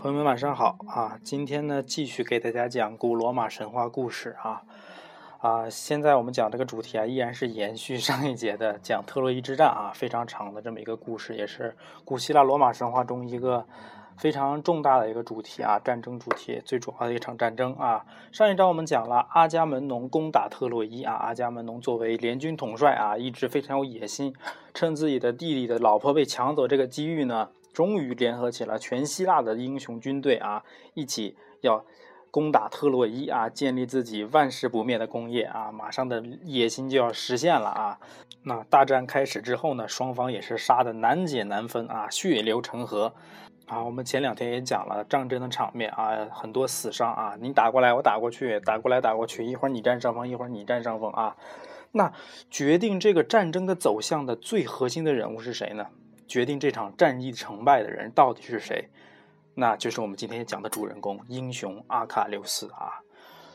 朋友们晚上好啊！今天呢，继续给大家讲古罗马神话故事啊啊！现在我们讲这个主题啊，依然是延续上一节的 讲特洛伊之战啊，非常长的这么一个故事，也是古希腊罗马神话中一个非常重大的一个主题啊，战争主题最主要的一场战争啊。上一章我们讲了阿伽门农攻打特洛伊啊，阿伽门农作为联军统帅啊，一直非常有野心，趁自己的弟弟的老婆被抢走这个机遇呢。终于联合起了全希腊的英雄军队啊，一起要攻打特洛伊啊，建立自己万世不灭的功业啊！马上的野心就要实现了啊！那大战开始之后呢，双方也是杀的难解难分啊，血流成河啊！我们前两天也讲了战争的场面啊，很多死伤啊，你打过来我打过去，打过来打过去，一会儿你占上风，一会儿你占上风啊！那决定这个战争的走向的最核心的人物是谁呢？决定这场战役成败的人到底是谁？那就是我们今天讲的主人公英雄阿卡琉斯啊。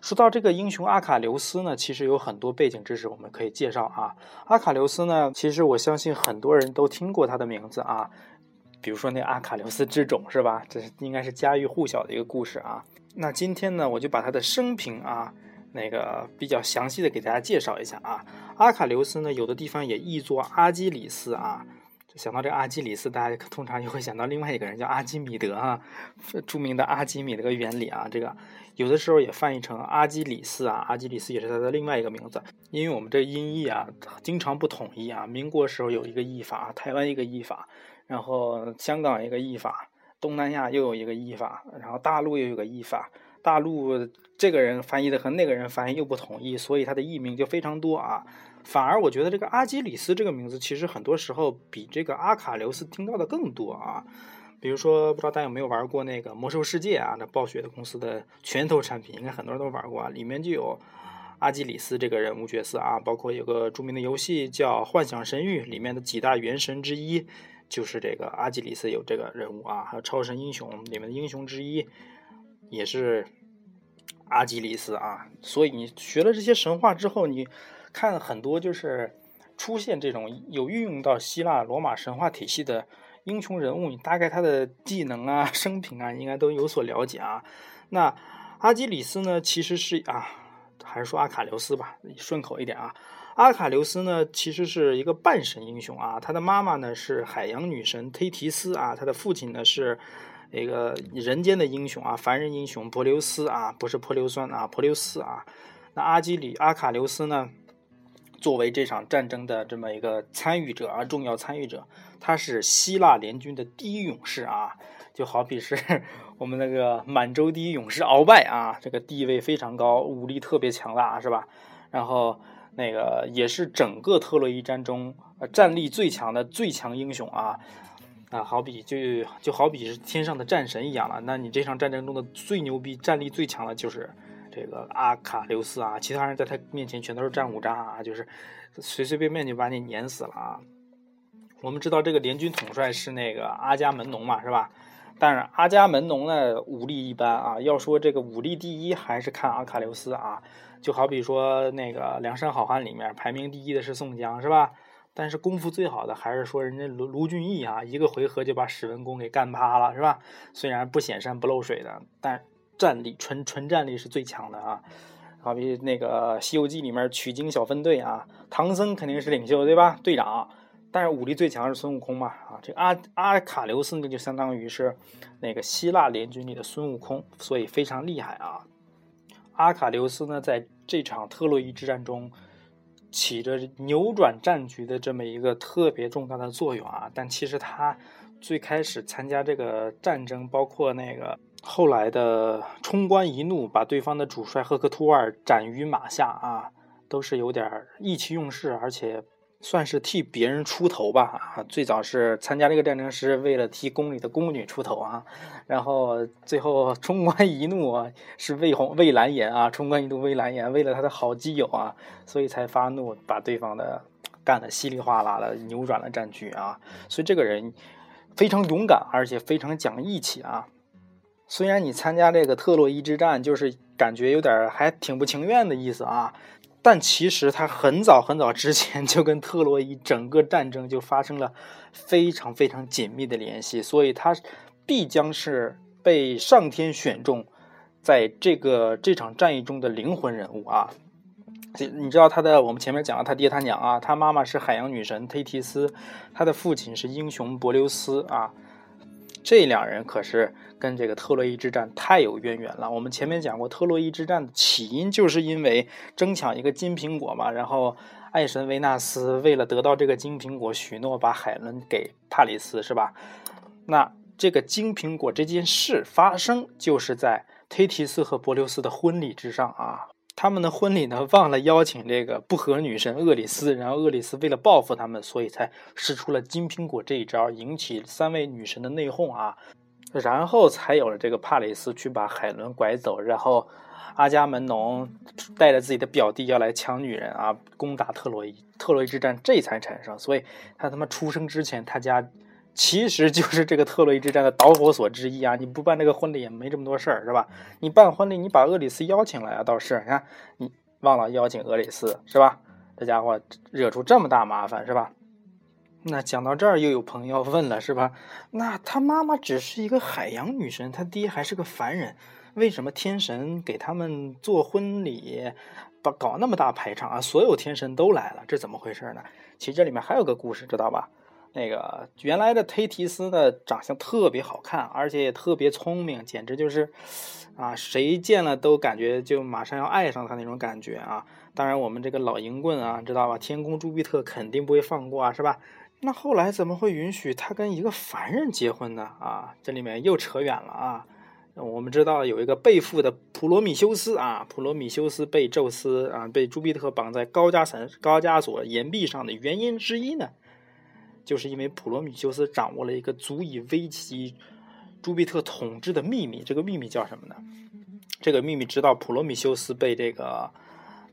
说到这个英雄阿卡琉斯呢，其实有很多背景知识我们可以介绍啊。阿卡琉斯呢，其实我相信很多人都听过他的名字啊，比如说那阿卡琉斯之种是吧？这是应该是家喻户晓的一个故事啊。那今天呢，我就把他的生平啊，那个比较详细的给大家介绍一下啊。阿卡琉斯呢，有的地方也译作阿基里斯啊。想到这个阿基里斯，大家通常就会想到另外一个人叫阿基米德啊，著名的阿基米德原理啊，这个有的时候也翻译成阿基里斯啊，阿基里斯也是他的另外一个名字。因为我们这音译啊，经常不统一啊。民国时候有一个译法，台湾一个译法，然后香港一个译法，东南亚又有一个译法，然后大陆又有个译法。大陆这个人翻译的和那个人翻译又不统一，所以他的译名就非常多啊。反而我觉得这个阿基里斯这个名字，其实很多时候比这个阿卡琉斯听到的更多啊。比如说，不知道大家有没有玩过那个《魔兽世界》啊？那暴雪的公司的拳头产品，应该很多人都玩过啊。里面就有阿基里斯这个人物角色啊，包括有个著名的游戏叫《幻想神域》，里面的几大元神之一就是这个阿基里斯有这个人物啊。还有《超神英雄》里面的英雄之一也是阿基里斯啊。所以你学了这些神话之后，你。看很多就是出现这种有运用到希腊罗马神话体系的英雄人物，你大概他的技能啊、生平啊，应该都有所了解啊。那阿基里斯呢，其实是啊，还是说阿卡琉斯吧，顺口一点啊。阿卡琉斯呢，其实是一个半神英雄啊。他的妈妈呢是海洋女神忒提斯啊，他的父亲呢是那个人间的英雄啊，凡人英雄珀留斯啊，不是泼硫酸啊，珀留斯啊。那阿基里阿卡琉斯呢？作为这场战争的这么一个参与者啊，重要参与者，他是希腊联军的第一勇士啊，就好比是我们那个满洲第一勇士鳌拜啊，这个地位非常高，武力特别强大，是吧？然后那个也是整个特洛伊战中战力最强的最强英雄啊啊，好比就就好比是天上的战神一样了。那你这场战争中的最牛逼、战力最强的就是。这个阿卡琉斯啊，其他人在他面前全都是战五渣啊，就是随随便便就把你碾死了啊。我们知道这个联军统帅是那个阿伽门农嘛，是吧？但是阿伽门农呢武力一般啊，要说这个武力第一还是看阿卡琉斯啊。就好比说那个梁山好汉里面排名第一的是宋江，是吧？但是功夫最好的还是说人家卢卢俊义啊，一个回合就把史文恭给干趴了，是吧？虽然不显山不漏水的，但。战力纯纯战力是最强的啊，好比那个《西游记》里面取经小分队啊，唐僧肯定是领袖对吧？队长，但是武力最强是孙悟空嘛啊，这阿阿卡琉斯呢就相当于是那个希腊联军里的孙悟空，所以非常厉害啊。阿卡琉斯呢在这场特洛伊之战中起着扭转战局的这么一个特别重大的作用啊，但其实他最开始参加这个战争，包括那个。后来的冲冠一怒，把对方的主帅赫克托尔斩于马下啊，都是有点意气用事，而且算是替别人出头吧啊。最早是参加这个战争是为了替宫里的宫女出头啊，然后最后 冲冠一怒啊，是为红为蓝颜啊，冲冠一怒为蓝颜，为了他的好基友啊，所以才发怒，把对方的干得稀里哗啦的，扭转了战局啊。所以这个人非常勇敢，而且非常讲义气啊。虽然你参加这个特洛伊之战，就是感觉有点还挺不情愿的意思啊，但其实他很早很早之前就跟特洛伊整个战争就发生了非常非常紧密的联系，所以他必将是被上天选中，在这个这场战役中的灵魂人物啊。你知道他的，我们前面讲了他爹他娘啊，他妈妈是海洋女神忒提斯，他的父亲是英雄柏琉斯啊。这两人可是跟这个特洛伊之战太有渊源了。我们前面讲过，特洛伊之战的起因就是因为争抢一个金苹果嘛，然后爱神维纳斯为了得到这个金苹果，许诺把海伦给帕里斯，是吧？那这个金苹果这件事发生，就是在忒提斯和柏琉斯的婚礼之上啊。他们的婚礼呢，忘了邀请这个不和女神厄里斯，然后厄里斯为了报复他们，所以才使出了金苹果这一招，引起三位女神的内讧啊，然后才有了这个帕里斯去把海伦拐走，然后阿伽门农带着自己的表弟要来抢女人啊，攻打特洛伊，特洛伊之战这才产生，所以他他妈出生之前他家。其实就是这个特洛伊之战的导火索之一啊！你不办这个婚礼也没这么多事儿，是吧？你办婚礼，你把厄里斯邀请来啊，倒是你看你忘了邀请厄里斯，是吧？这家伙惹出这么大麻烦，是吧？那讲到这儿，又有朋友问了，是吧？那他妈妈只是一个海洋女神，他爹还是个凡人，为什么天神给他们做婚礼，把搞那么大排场啊？所有天神都来了，这怎么回事呢？其实这里面还有个故事，知道吧？那个原来的忒提斯的长相特别好看，而且也特别聪明，简直就是，啊，谁见了都感觉就马上要爱上他那种感觉啊！当然，我们这个老淫棍啊，知道吧？天宫朱庇特肯定不会放过啊，是吧？那后来怎么会允许他跟一个凡人结婚呢？啊，这里面又扯远了啊！我们知道有一个被缚的普罗米修斯啊，普罗米修斯被宙斯啊，被朱庇特绑在高加索高加索岩壁上的原因之一呢？就是因为普罗米修斯掌握了一个足以危及朱庇特统治的秘密，这个秘密叫什么呢？这个秘密直到普罗米修斯被这个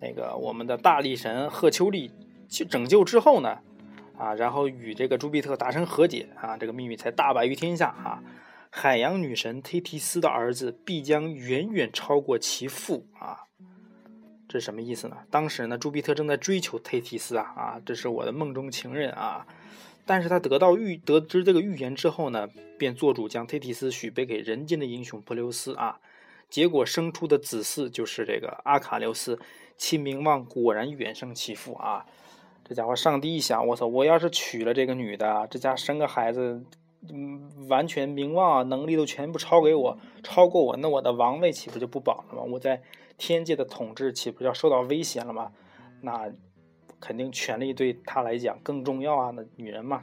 那个我们的大力神赫丘利去拯救之后呢，啊，然后与这个朱庇特达成和解啊，这个秘密才大白于天下啊。海洋女神忒提斯的儿子必将远远超过其父啊，这是什么意思呢？当时呢，朱庇特正在追求忒提斯啊啊，这是我的梦中情人啊。但是他得到预得知这个预言之后呢，便做主将忒提斯许配给人间的英雄珀琉斯啊，结果生出的子嗣就是这个阿卡琉斯，其名望果然远胜其父啊！这家伙，上帝一想，我操，我要是娶了这个女的，这家生个孩子，嗯，完全名望啊，能力都全部超给我，超过我，那我的王位岂不就不保了吗？我在天界的统治岂不是要受到威胁了吗？那。肯定权力对他来讲更重要啊！那女人嘛，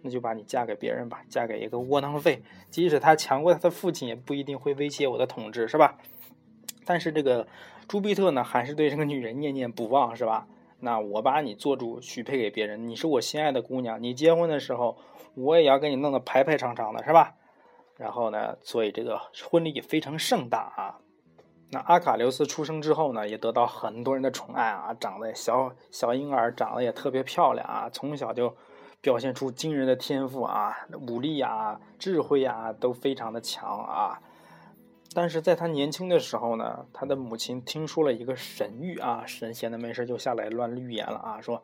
那就把你嫁给别人吧，嫁给一个窝囊废。即使他强过他的父亲，也不一定会威胁我的统治，是吧？但是这个朱庇特呢，还是对这个女人念念不忘，是吧？那我把你做主许配给别人，你是我心爱的姑娘，你结婚的时候，我也要给你弄得排排场场的，是吧？然后呢，所以这个婚礼也非常盛大啊。那阿卡琉斯出生之后呢，也得到很多人的宠爱啊，长得小小婴儿，长得也特别漂亮啊，从小就表现出惊人的天赋啊，武力啊、智慧啊都非常的强啊。但是在他年轻的时候呢，他的母亲听说了一个神谕啊，神闲的没事就下来乱预言了啊，说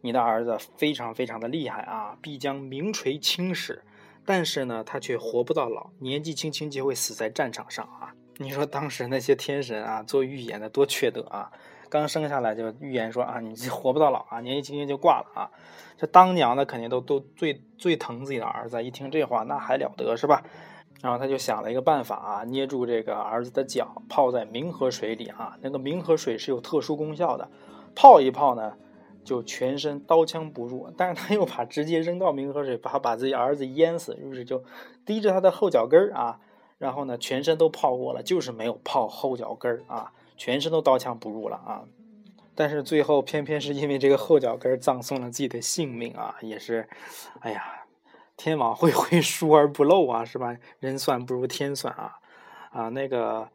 你的儿子非常非常的厉害啊，必将名垂青史，但是呢，他却活不到老，年纪轻轻就会死在战场上啊。你说当时那些天神啊，做预言的多缺德啊！刚生下来就预言说啊，你活不到老啊，年纪轻轻就挂了啊！这当娘的肯定都都最最疼自己的儿子，一听这话那还了得是吧？然后他就想了一个办法啊，捏住这个儿子的脚，泡在冥河水里啊。那个冥河水是有特殊功效的，泡一泡呢，就全身刀枪不入。但是他又怕直接扔到明河水，怕把自己儿子淹死，于是就滴着他的后脚跟儿啊。然后呢，全身都泡过了，就是没有泡后脚跟儿啊，全身都刀枪不入了啊。但是最后偏偏是因为这个后脚跟儿葬送了自己的性命啊，也是，哎呀，天网恢恢，疏而不漏啊，是吧？人算不如天算啊啊，那个，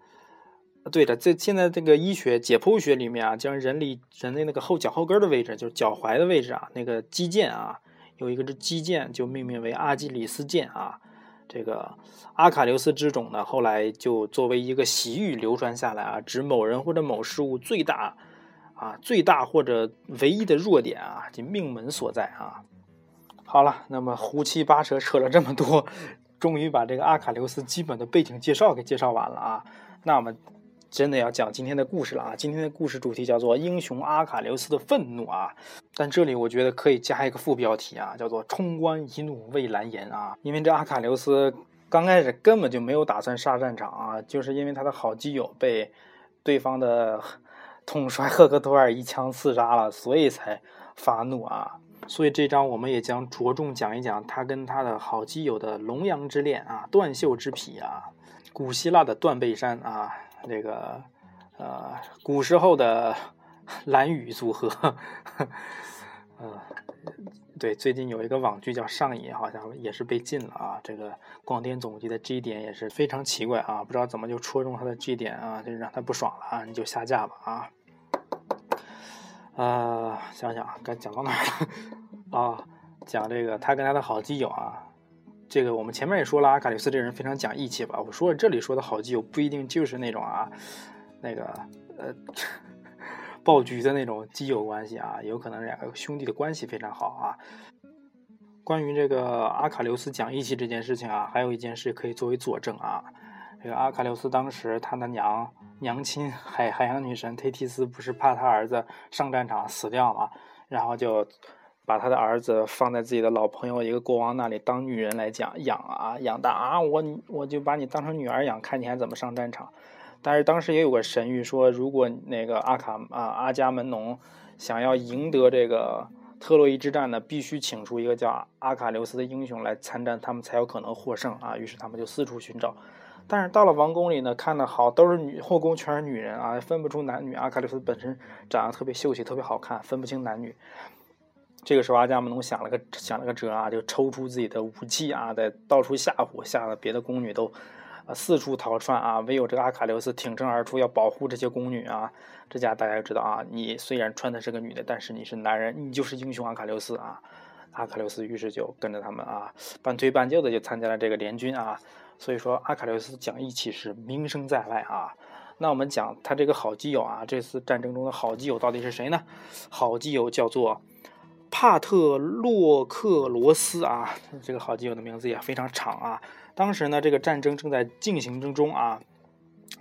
对的，这现在这个医学解剖学里面啊，将人力人的那个后脚后跟的位置，就是脚踝的位置啊，那个肌腱啊，有一个这肌腱，就命名为阿基里斯腱啊。这个阿卡琉斯之种呢，后来就作为一个习语流传下来啊，指某人或者某事物最大啊、最大或者唯一的弱点啊，即命门所在啊。好了，那么胡七八扯扯了这么多，终于把这个阿卡琉斯基本的背景介绍给介绍完了啊。那我们真的要讲今天的故事了啊！今天的故事主题叫做“英雄阿卡琉斯的愤怒”啊。但这里我觉得可以加一个副标题啊，叫做“冲冠一怒为蓝颜”啊。因为这阿卡琉斯刚开始根本就没有打算上战场啊，就是因为他的好基友被对方的统帅赫克托尔一枪刺杀了，所以才发怒啊。所以这章我们也将着重讲一讲他跟他的好基友的龙阳之恋啊，断袖之癖啊，古希腊的断背山啊，这个呃古时候的 蓝雨组合，呃，对，最近有一个网剧叫《上瘾》，好像也是被禁了啊。这个广电总局的 G 点也是非常奇怪啊，不知道怎么就戳中他的 G 点啊，就让他不爽了啊，你就下架吧啊。呃，想想该讲到哪儿了啊？讲这个他跟他的好基友啊，这个我们前面也说了，阿卡琉斯这人非常讲义气吧？我说这里说的好基友不一定就是那种啊，那个呃 爆菊的那种基友关系啊，有可能两个兄弟的关系非常好啊。关于这个阿卡琉斯讲义气这件事情啊，还有一件事可以作为佐证啊。这个阿卡琉斯当时他的娘。娘亲海海洋女神忒提斯不是怕他儿子上战场死掉嘛，然后就把他的儿子放在自己的老朋友一个国王那里当女人来讲养啊养大啊我我就把你当成女儿养，看你还怎么上战场。但是当时也有个神谕说，如果那个阿卡啊阿伽门农想要赢得这个特洛伊之战呢，必须请出一个叫阿卡琉斯的英雄来参战，他们才有可能获胜啊。于是他们就四处寻找。但是到了王宫里呢，看的好都是女后宫全是女人啊，分不出男女。阿卡琉斯本身长得特别秀气，特别好看，分不清男女。这个时候阿伽门农想了个想了个辙啊，就抽出自己的武器啊，在到处吓唬，吓得别的宫女都啊四处逃窜啊。唯有这个阿卡琉斯挺身而出，要保护这些宫女啊。这家大家知道啊，你虽然穿的是个女的，但是你是男人，你就是英雄阿卡琉斯啊。阿卡琉斯于是就跟着他们啊，半推半就的就参加了这个联军啊。所以说，阿卡琉斯讲义气是名声在外啊。那我们讲他这个好基友啊，这次战争中的好基友到底是谁呢？好基友叫做帕特洛克罗斯啊。这个好基友的名字也非常长啊。当时呢，这个战争正在进行之中啊，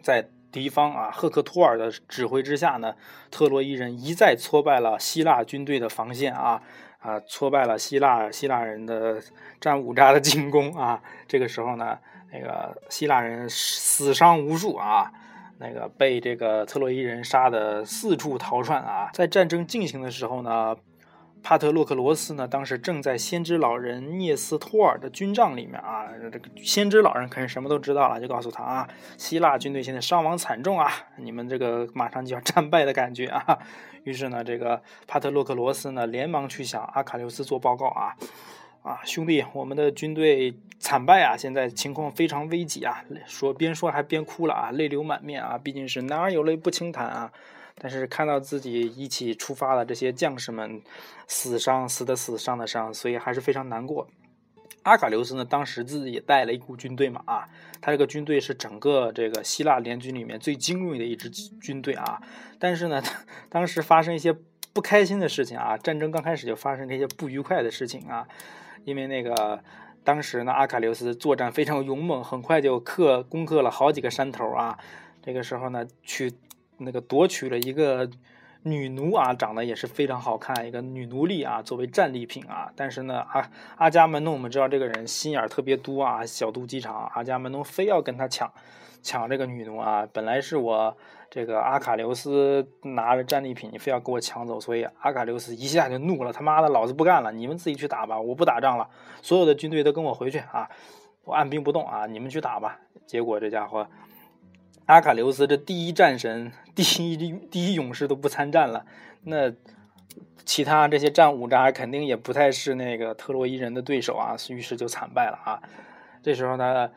在敌方啊赫克托尔的指挥之下呢，特洛伊人一再挫败了希腊军队的防线啊。啊，挫败了希腊希腊人的战五渣的进攻啊！这个时候呢，那个希腊人死伤无数啊，那个被这个特洛伊人杀的四处逃窜啊！在战争进行的时候呢。帕特洛克罗斯呢，当时正在先知老人涅斯托尔的军帐里面啊。这个先知老人肯定什么都知道了，就告诉他啊，希腊军队现在伤亡惨重啊，你们这个马上就要战败的感觉啊。于是呢，这个帕特洛克罗斯呢，连忙去向阿卡琉斯做报告啊，啊，兄弟，我们的军队惨败啊，现在情况非常危急啊。说边说还边哭了啊，泪流满面啊，毕竟是男儿有泪不轻弹啊。但是看到自己一起出发的这些将士们死伤，死的死，伤的伤，所以还是非常难过。阿卡琉斯呢，当时自己也带了一股军队嘛，啊，他这个军队是整个这个希腊联军里面最精锐的一支军队啊。但是呢，当时发生一些不开心的事情啊，战争刚开始就发生这些不愉快的事情啊，因为那个当时呢，阿卡琉斯作战非常勇猛，很快就克攻克了好几个山头啊。这个时候呢，去。那个夺取了一个女奴啊，长得也是非常好看，一个女奴隶啊，作为战利品啊。但是呢，阿阿伽门农我们知道这个人心眼特别多啊，小肚鸡肠。阿伽门农非要跟他抢抢这个女奴啊，本来是我这个阿卡琉斯拿着战利品，你非要给我抢走，所以阿卡琉斯一下就怒了，他妈的，老子不干了，你们自己去打吧，我不打仗了，所有的军队都跟我回去啊，我按兵不动啊，你们去打吧。结果这家伙。阿卡琉斯这第一战神、第一第一勇士都不参战了，那其他这些战五渣肯定也不太是那个特洛伊人的对手啊，于是就惨败了啊。这时候呢，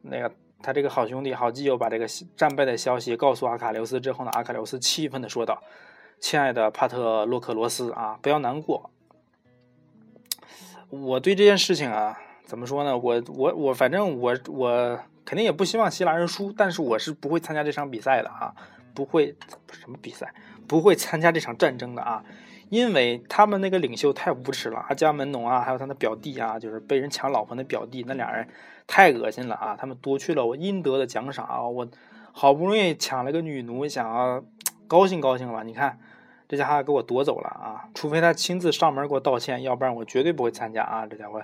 那个他这个好兄弟、好基友把这个战败的消息告诉阿卡琉斯之后呢，阿卡琉斯气愤的说道：“亲爱的帕特洛克罗斯啊，不要难过，我对这件事情啊，怎么说呢？我我我，反正我我。”肯定也不希望希腊人输，但是我是不会参加这场比赛的啊，不会什么比赛，不会参加这场战争的啊，因为他们那个领袖太无耻了，阿伽门农啊，还有他的表弟啊，就是被人抢老婆的表弟，那俩人太恶心了啊！他们夺去了我应得的奖赏啊！我好不容易抢了个女奴，想要高兴高兴吧？你看这家伙给我夺走了啊！除非他亲自上门给我道歉，要不然我绝对不会参加啊！这家伙，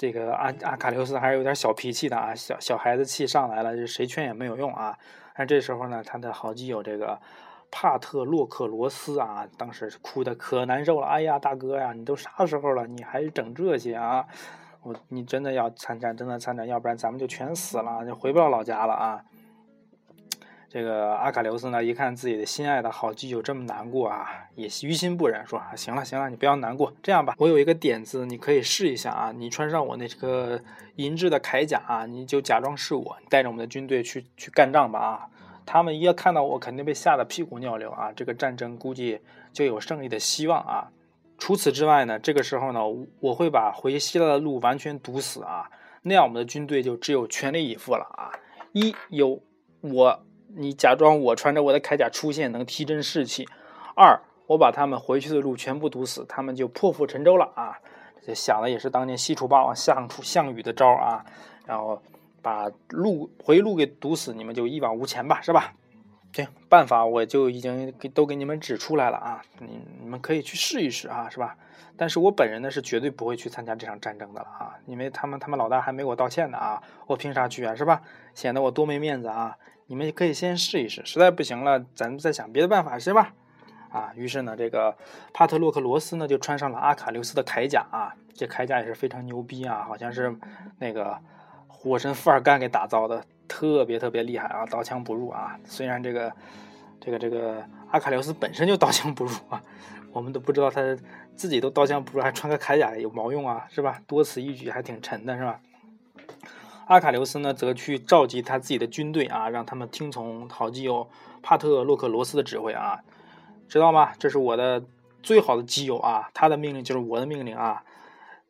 这个阿阿卡留斯还是有点小脾气的啊，小小孩子气上来了，就谁劝也没有用啊！但这时候呢，他的好基友这个。帕特洛克罗斯啊，当时哭的可难受了。哎呀，大哥呀，你都啥时候了，你还整这些啊？我，你真的要参战，真的参战，要不然咱们就全死了，就回不了老家了啊！这个阿卡琉斯呢，一看自己的心爱的好基友这么难过啊，也于心不忍，说：行了行了，你不要难过，这样吧，我有一个点子，你可以试一下啊！你穿上我那个银质的铠甲啊，你就假装是我，带着我们的军队去去干仗吧啊！他们一看到我，肯定被吓得屁滚尿流啊！这个战争估计就有胜利的希望啊！除此之外呢，这个时候呢，我会把回希腊的路完全堵死啊！那样我们的军队就只有全力以赴了啊！一有我，你假装我穿着我的铠甲出现，能提振士气；二，我把他们回去的路全部堵死，他们就破釜沉舟了啊！这想的也是当年西楚霸王项楚项羽的招啊！然后。把路回路给堵死，你们就一往无前吧，是吧？行，办法我就已经给都给你们指出来了啊，你你们可以去试一试啊，是吧？但是我本人呢是绝对不会去参加这场战争的了啊，因为他们他们老大还没我道歉呢啊，我凭啥去啊，是吧？显得我多没面子啊！你们可以先试一试，实在不行了，咱们再想别的办法，是吧？啊，于是呢，这个帕特洛克罗斯呢就穿上了阿卡琉斯的铠甲啊，这铠甲也是非常牛逼啊，好像是那个。火神富尔干给打造的特别特别厉害啊，刀枪不入啊！虽然这个这个这个阿卡琉斯本身就刀枪不入啊，我们都不知道他自己都刀枪不入，还穿个铠甲有毛用啊，是吧？多此一举还挺沉的是吧？阿卡琉斯呢，则去召集他自己的军队啊，让他们听从好基友帕特洛克罗斯的指挥啊，知道吗？这是我的最好的基友啊，他的命令就是我的命令啊。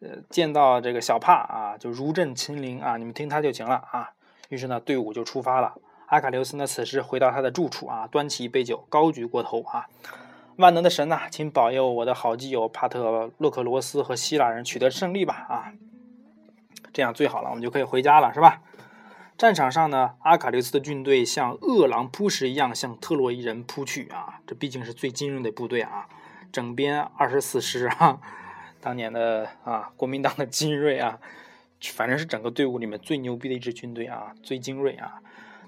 呃，见到这个小帕啊，就如朕亲临啊，你们听他就行了啊。于是呢，队伍就出发了。阿卡琉斯呢，此时回到他的住处啊，端起一杯酒，高举过头啊，万能的神呐，请保佑我的好基友帕特洛克罗斯和希腊人取得胜利吧啊！这样最好了，我们就可以回家了，是吧？战场上呢，阿卡琉斯的军队像饿狼扑食一样向特洛伊人扑去啊，这毕竟是最精锐的部队啊，整编二十四师啊。当年的啊，国民党的精锐啊，反正是整个队伍里面最牛逼的一支军队啊，最精锐啊。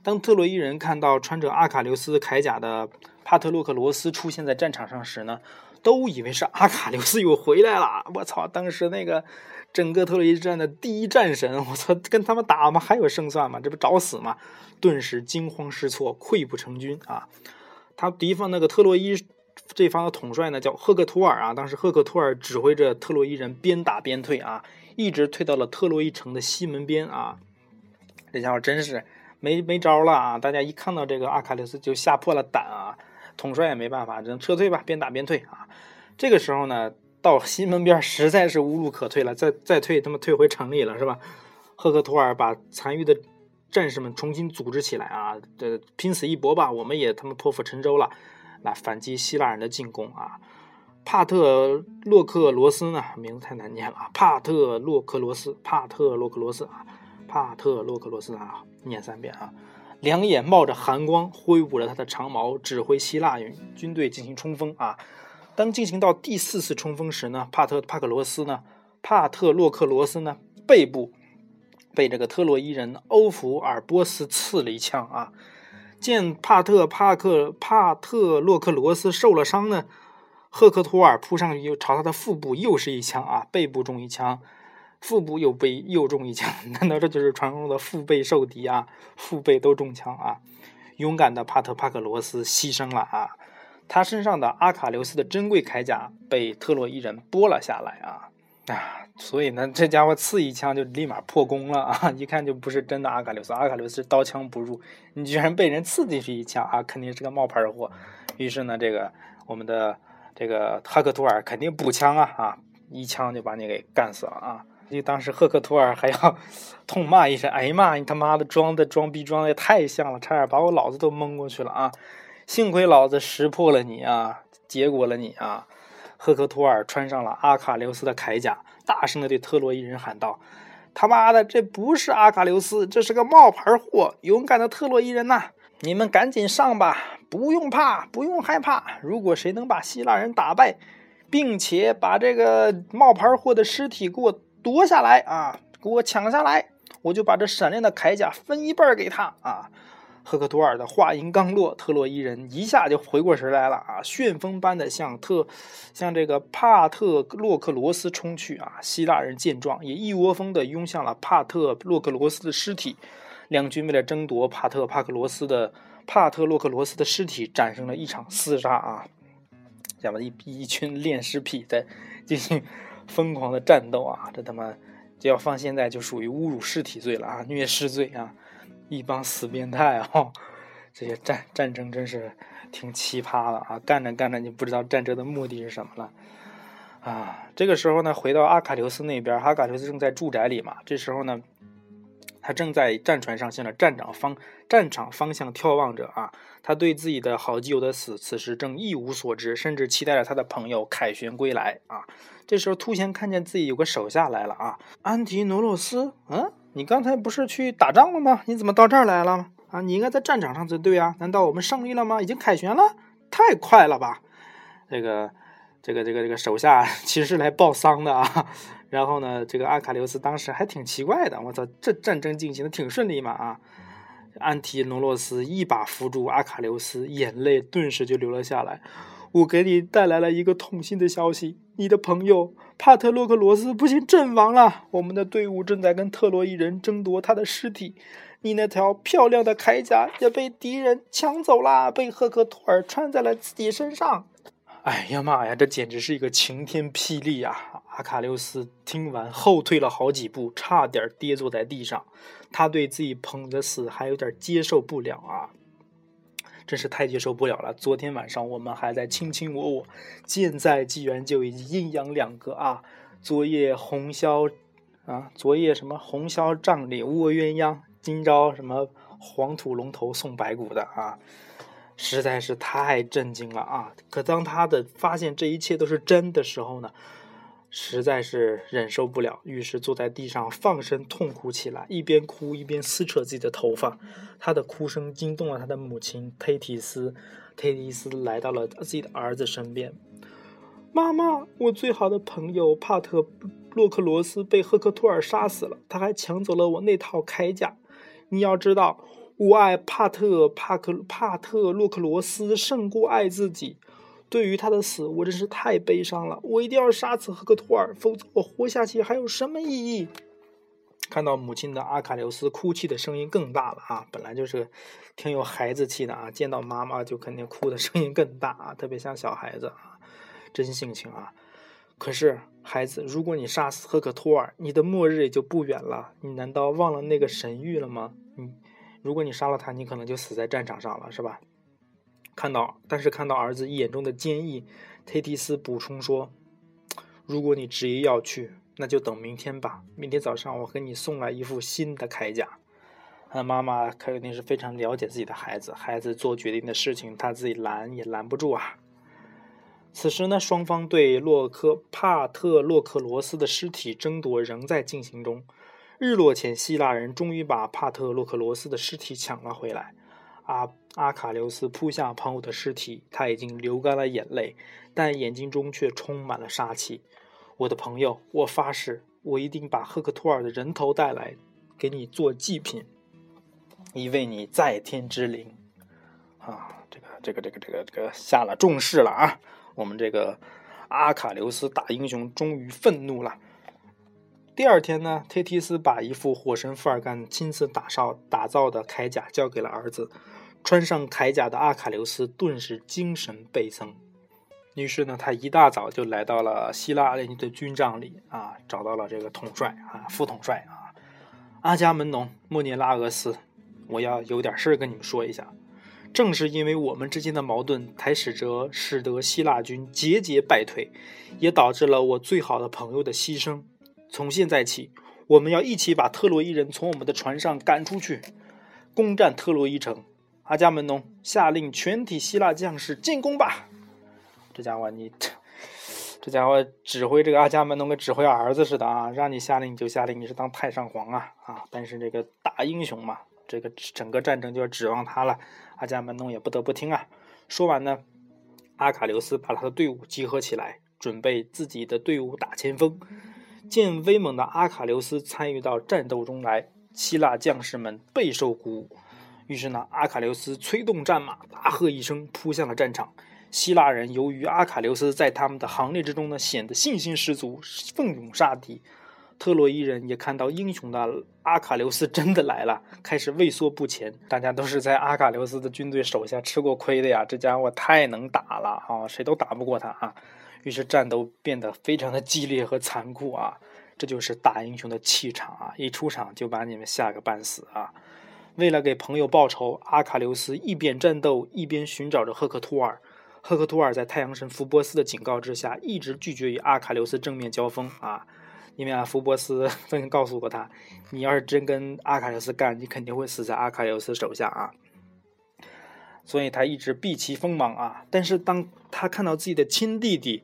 当特洛伊人看到穿着阿卡琉斯铠甲的帕特洛克罗斯出现在战场上时呢，都以为是阿卡琉斯又回来了。我操！当时那个整个特洛伊之战的第一战神，我操，跟他们打吗？还有胜算吗？这不找死吗？顿时惊慌失措，溃不成军啊！他敌方那个特洛伊。这方的统帅呢叫赫克托尔啊，当时赫克托尔指挥着特洛伊人边打边退啊，一直退到了特洛伊城的西门边啊。这家伙真是没没招了啊！大家一看到这个阿卡琉斯就吓破了胆啊，统帅也没办法，只能撤退吧，边打边退啊。这个时候呢，到西门边实在是无路可退了，再再退他妈退回城里了是吧？赫克托尔把残余的战士们重新组织起来啊，这拼死一搏吧，我们也他妈破釜沉舟了。来反击希腊人的进攻啊！帕特洛克罗斯呢？名字太难念了啊！帕特洛克罗斯，帕特洛克罗斯啊！帕特洛克罗斯啊！念三遍啊！两眼冒着寒光，挥舞着他的长矛，指挥希腊军队进行冲锋啊！当进行到第四次冲锋时呢，帕特帕克罗斯呢，帕特洛克罗斯呢，背部被这个特洛伊人欧弗尔波斯刺了一枪啊！见帕特帕克帕特洛克罗斯受了伤呢，赫克托尔扑上去又朝他的腹部又是一枪啊，背部中一枪，腹部又被又中一枪，难道这就是传说中的腹背受敌啊？腹背都中枪啊！勇敢的帕特帕克罗斯牺牲了啊！他身上的阿卡琉斯的珍贵铠甲被特洛伊人剥了下来啊！啊，所以呢，这家伙刺一枪就立马破功了啊！一看就不是真的阿卡琉斯，阿卡琉斯刀枪不入，你居然被人刺进去一枪啊，肯定是个冒牌货。于是呢，这个我们的这个赫克托尔肯定补枪啊啊，一枪就把你给干死了啊！就当时赫克托尔还要 痛骂一声：“哎呀妈，你他妈的装的装逼装的也太像了，差点把我老子都蒙过去了啊！幸亏老子识破了你啊，结果了你啊！”赫克托尔穿上了阿卡琉斯的铠甲，大声的对特洛伊人喊道：“他妈的，这不是阿卡琉斯，这是个冒牌货！勇敢的特洛伊人呐，你们赶紧上吧，不用怕，不用害怕。如果谁能把希腊人打败，并且把这个冒牌货的尸体给我夺下来啊，给我抢下来，我就把这闪亮的铠甲分一半给他啊！”赫克托尔的话音刚落，特洛伊人一下就回过神来了啊！旋风般的向特，向这个帕特洛克罗斯冲去啊！希腊人见状，也一窝蜂的拥向了帕特洛克罗斯的尸体。两军为了争夺帕特帕克罗斯的帕特洛克罗斯的尸体，产生了一场厮杀啊！这么一一群恋尸癖在进行疯狂的战斗啊！这他妈就要放现在就属于侮辱尸体罪了啊！虐尸罪啊！一帮死变态啊！这些战战争真是挺奇葩的啊！干着干着就不知道战争的目的是什么了啊！这个时候呢，回到阿卡琉斯那边，阿卡琉斯正在住宅里嘛。这时候呢，他正在战船上向着战场方战场方向眺望着啊。他对自己的好基友的死，此时正一无所知，甚至期待着他的朋友凯旋归来啊。这时候突然看见自己有个手下来了啊，安提诺洛斯，嗯。你刚才不是去打仗了吗？你怎么到这儿来了？啊，你应该在战场上才对啊！难道我们胜利了吗？已经凯旋了？太快了吧！这个，这个，这个，这个手下 其实是来报丧的啊。然后呢，这个阿卡琉斯当时还挺奇怪的，我操，这战争进行的挺顺利嘛啊！安提诺洛斯一把扶住阿卡琉斯，眼泪顿时就流了下来。我给你带来了一个痛心的消息，你的朋友帕特洛克罗斯不幸阵亡了。我们的队伍正在跟特洛伊人争夺他的尸体，你那条漂亮的铠甲也被敌人抢走了，被赫克托尔穿在了自己身上。哎呀妈呀，这简直是一个晴天霹雳啊！阿卡琉斯听完后退了好几步，差点跌坐在地上。他对自己朋友的死还有点接受不了啊。真是太接受不了了！昨天晚上我们还在卿卿我我，现在既然就已经阴阳两隔啊！昨夜红绡啊，昨夜什么红绡帐里卧鸳鸯，今朝什么黄土龙头送白骨的啊！实在是太震惊了啊！可当他的发现这一切都是真的时候呢？实在是忍受不了，于是坐在地上放声痛哭起来，一边哭一边撕扯自己的头发。他的哭声惊动了他的母亲忒提斯，忒提斯来到了自己的儿子身边。妈妈，我最好的朋友帕特洛克罗斯被赫克托尔杀死了，他还抢走了我那套铠甲。你要知道，我爱帕特帕克帕特洛克罗斯胜过爱自己。对于他的死，我真是太悲伤了。我一定要杀死赫克托尔，否则我活下去还有什么意义？看到母亲的阿卡琉斯哭泣的声音更大了啊！本来就是挺有孩子气的啊，见到妈妈就肯定哭的声音更大啊，特别像小孩子啊，真性情啊！可是孩子，如果你杀死赫克托尔，你的末日也就不远了。你难道忘了那个神谕了吗？你，如果你杀了他，你可能就死在战场上了，是吧？看到，但是看到儿子眼中的坚毅，忒提斯补充说：“如果你执意要去，那就等明天吧。明天早上我给你送来一副新的铠甲。”他妈妈肯定是非常了解自己的孩子，孩子做决定的事情，他自己拦也拦不住啊。此时呢，双方对洛克帕特洛克罗斯的尸体争夺仍在进行中。日落前，希腊人终于把帕特洛克罗斯的尸体抢了回来。阿阿卡琉斯扑向朋友的尸体，他已经流干了眼泪，但眼睛中却充满了杀气。我的朋友，我发誓，我一定把赫克托尔的人头带来，给你做祭品，以慰你在天之灵。啊，这个这个这个这个这个下了重誓了啊！我们这个阿卡琉斯大英雄终于愤怒了。第二天呢，忒提斯把一副火神富尔干亲自打造打造的铠甲交给了儿子。穿上铠甲的阿卡琉斯顿时精神倍增。于是呢，他一大早就来到了希腊联军的军帐里啊，找到了这个统帅啊，副统帅啊，阿伽门农莫涅拉俄斯。我要有点事儿跟你们说一下。正是因为我们之间的矛盾，才使得使得希腊军节节败退，也导致了我最好的朋友的牺牲。从现在起，我们要一起把特洛伊人从我们的船上赶出去，攻占特洛伊城。阿伽门农下令全体希腊将士进攻吧！这家伙，你这家伙指挥这个阿伽门农跟指挥儿子似的啊，让你下令你就下令，你是当太上皇啊啊！但是这个大英雄嘛，这个整个战争就要指望他了，阿伽门农也不得不听啊。说完呢，阿卡琉斯把他的队伍集合起来，准备自己的队伍打前锋。见威猛的阿卡琉斯参与到战斗中来，希腊将士们备受鼓舞。于是呢，阿卡琉斯催动战马，大喝一声，扑向了战场。希腊人由于阿卡琉斯在他们的行列之中呢，显得信心十足，奋勇杀敌。特洛伊人也看到英雄的阿卡琉斯真的来了，开始畏缩不前。大家都是在阿卡琉斯的军队手下吃过亏的呀，这家伙太能打了啊，谁都打不过他啊。于是战斗变得非常的激烈和残酷啊，这就是大英雄的气场啊，一出场就把你们吓个半死啊。为了给朋友报仇，阿卡琉斯一边战斗一边寻找着赫克托尔。赫克托尔在太阳神福波斯的警告之下，一直拒绝与阿卡琉斯正面交锋啊，因为啊，福波斯曾经告诉过他，你要是真跟阿卡琉斯干，你肯定会死在阿卡琉斯手下啊。所以他一直避其锋芒啊。但是当他看到自己的亲弟弟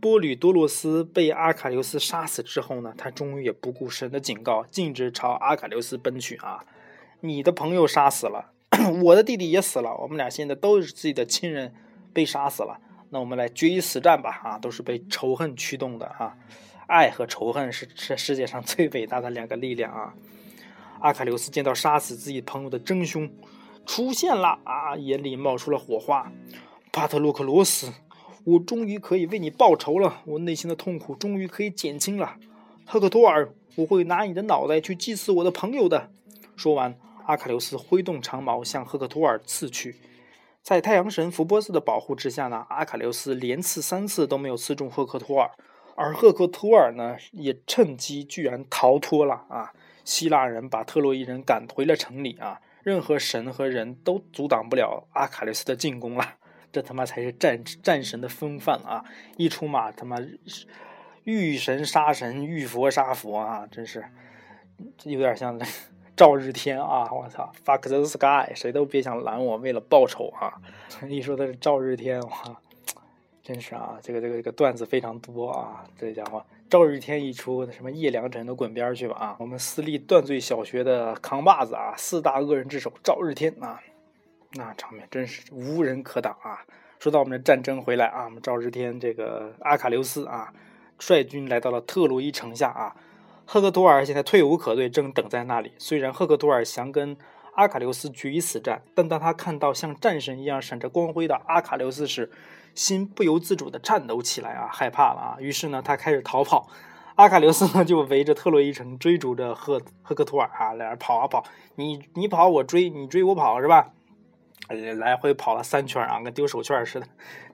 波吕多洛斯被阿卡琉斯杀死之后呢，他终于也不顾神的警告，径直朝阿卡琉斯奔去啊。你的朋友杀死了，我的弟弟也死了，我们俩现在都是自己的亲人。被杀死了，那我们来决一死战吧！啊，都是被仇恨驱动的啊，爱和仇恨是是世界上最伟大的两个力量啊！阿卡琉斯见到杀死自己朋友的真凶出现了啊，眼里冒出了火花。巴特洛克罗斯，我终于可以为你报仇了，我内心的痛苦终于可以减轻了。赫克托尔，我会拿你的脑袋去祭祀我的朋友的。说完，阿卡琉斯挥动长矛向赫克托尔刺去。在太阳神福波斯的保护之下呢，阿卡琉斯连刺三次都没有刺中赫克托尔，而赫克托尔呢也趁机居然逃脱了啊！希腊人把特洛伊人赶回了城里啊！任何神和人都阻挡不了阿卡丽斯的进攻了，这他妈才是战战神的风范啊！一出马他妈遇神杀神，遇佛杀佛啊！真是有点像。赵日天啊，我操，fuck the sky，谁都别想拦我，为了报仇啊！一说他是赵日天，哇，真是啊，这个这个这个段子非常多啊，这家伙赵日天一出，什么叶良辰都滚边去吧啊！我们私立断罪小学的扛把子啊，四大恶人之首赵日天啊，那场面真是无人可挡啊！说到我们的战争回来啊，我们赵日天这个阿卡琉斯啊，率军来到了特洛伊城下啊。赫克托尔现在退无可退，正等在那里。虽然赫克托尔想跟阿卡琉斯决一死战，但当他看到像战神一样闪着光辉的阿卡琉斯时，心不由自主地颤抖起来啊，害怕了啊！于是呢，他开始逃跑。阿卡琉斯呢，就围着特洛伊城追逐着赫赫克托尔啊，俩人跑啊跑，你你跑我追，你追我跑是吧？来回跑了三圈啊，跟丢手绢似的，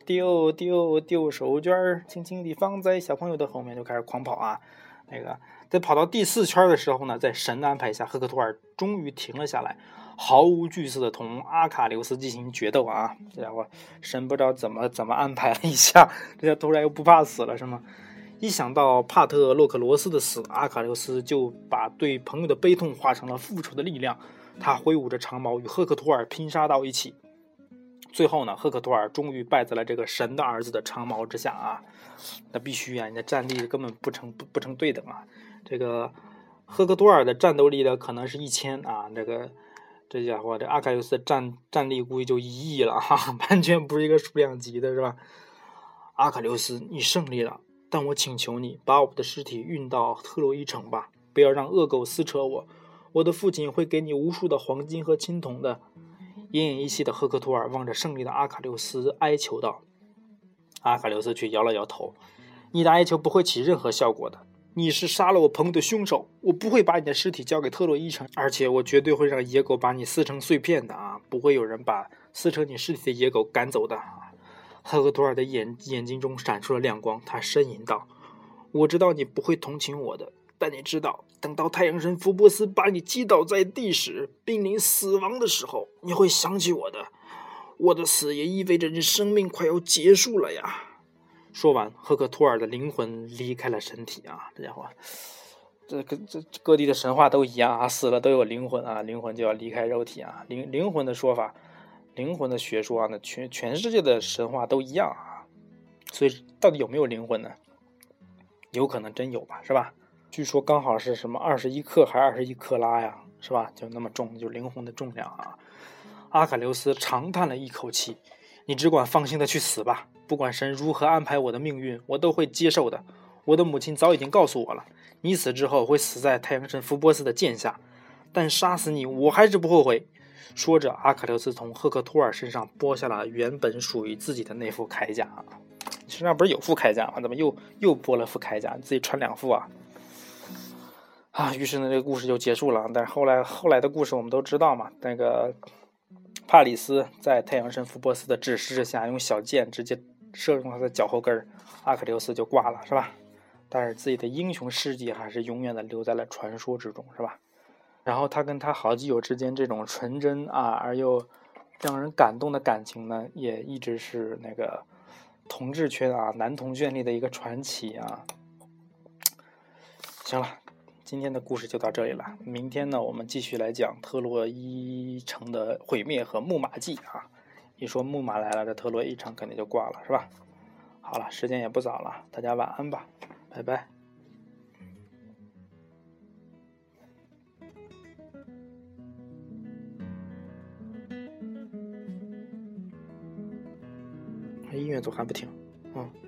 丢丢丢手绢，轻轻地放在小朋友的后面，就开始狂跑啊，那个。在跑到第四圈的时候呢，在神的安排下，赫克托尔终于停了下来，毫无惧色的同阿卡琉斯进行决斗啊！这家伙神不知道怎么怎么安排了一下，这家突然又不怕死了是吗？一想到帕特洛克罗斯的死，阿卡琉斯就把对朋友的悲痛化成了复仇的力量，他挥舞着长矛与赫克托尔拼杀到一起。最后呢，赫克托尔终于败在了这个神的儿子的长矛之下啊！那必须啊，你的战力根本不成不不成对等啊！这个赫克托尔的战斗力呢，可能是一千啊，这个这家伙这阿卡琉斯战战力估计就一亿了哈，完全不是一个数量级的，是吧？阿卡琉斯，你胜利了，但我请求你把我的尸体运到特洛伊城吧，不要让恶狗撕扯我。我的父亲会给你无数的黄金和青铜的。奄奄一息的赫克托尔望着胜利的阿卡琉斯哀求道：“阿卡琉斯却摇了摇头，你的哀求不会起任何效果的。”你是杀了我朋友的凶手，我不会把你的尸体交给特洛伊城，而且我绝对会让野狗把你撕成碎片的啊！不会有人把撕成你尸体的野狗赶走的。赫克托尔的眼眼睛中闪出了亮光，他呻吟道：“我知道你不会同情我的，但你知道，等到太阳神福波斯把你击倒在地时，濒临死亡的时候，你会想起我的。我的死也意味着你生命快要结束了呀。”说完，赫克托尔的灵魂离开了身体啊！这家伙，这个这各地的神话都一样啊，死了都有灵魂啊，灵魂就要离开肉体啊。灵灵魂的说法，灵魂的学说啊，那全全世界的神话都一样啊。所以到底有没有灵魂呢？有可能真有吧，是吧？据说刚好是什么二十一克还是二十一克拉呀，是吧？就那么重，就灵魂的重量啊！阿卡琉斯长叹了一口气：“你只管放心的去死吧，不管神如何安排我的命运，我都会接受的。我的母亲早已经告诉我了，你死之后会死在太阳神福波斯的剑下，但杀死你，我还是不后悔。”说着，阿卡琉斯从赫克托尔身上剥下了原本属于自己的那副铠甲。身上不是有副铠甲吗？怎么又又剥了副铠甲？你自己穿两副啊？啊，于是呢，这个故事就结束了。但是后来后来的故事我们都知道嘛，那个帕里斯在太阳神福波斯的指示之下，用小箭直接射中他的脚后跟阿克琉斯就挂了，是吧？但是自己的英雄事迹还是永远的留在了传说之中，是吧？然后他跟他好基友之间这种纯真啊而又让人感动的感情呢，也一直是那个同志圈啊男同眷里的一个传奇啊。行了，今天的故事就到这里了。明天呢，我们继续来讲特洛伊城的毁灭和木马记啊。一说木马来了，这特洛伊城肯定就挂了，是吧？好了，时间也不早了，大家晚安吧，拜拜。音乐组还不停，嗯。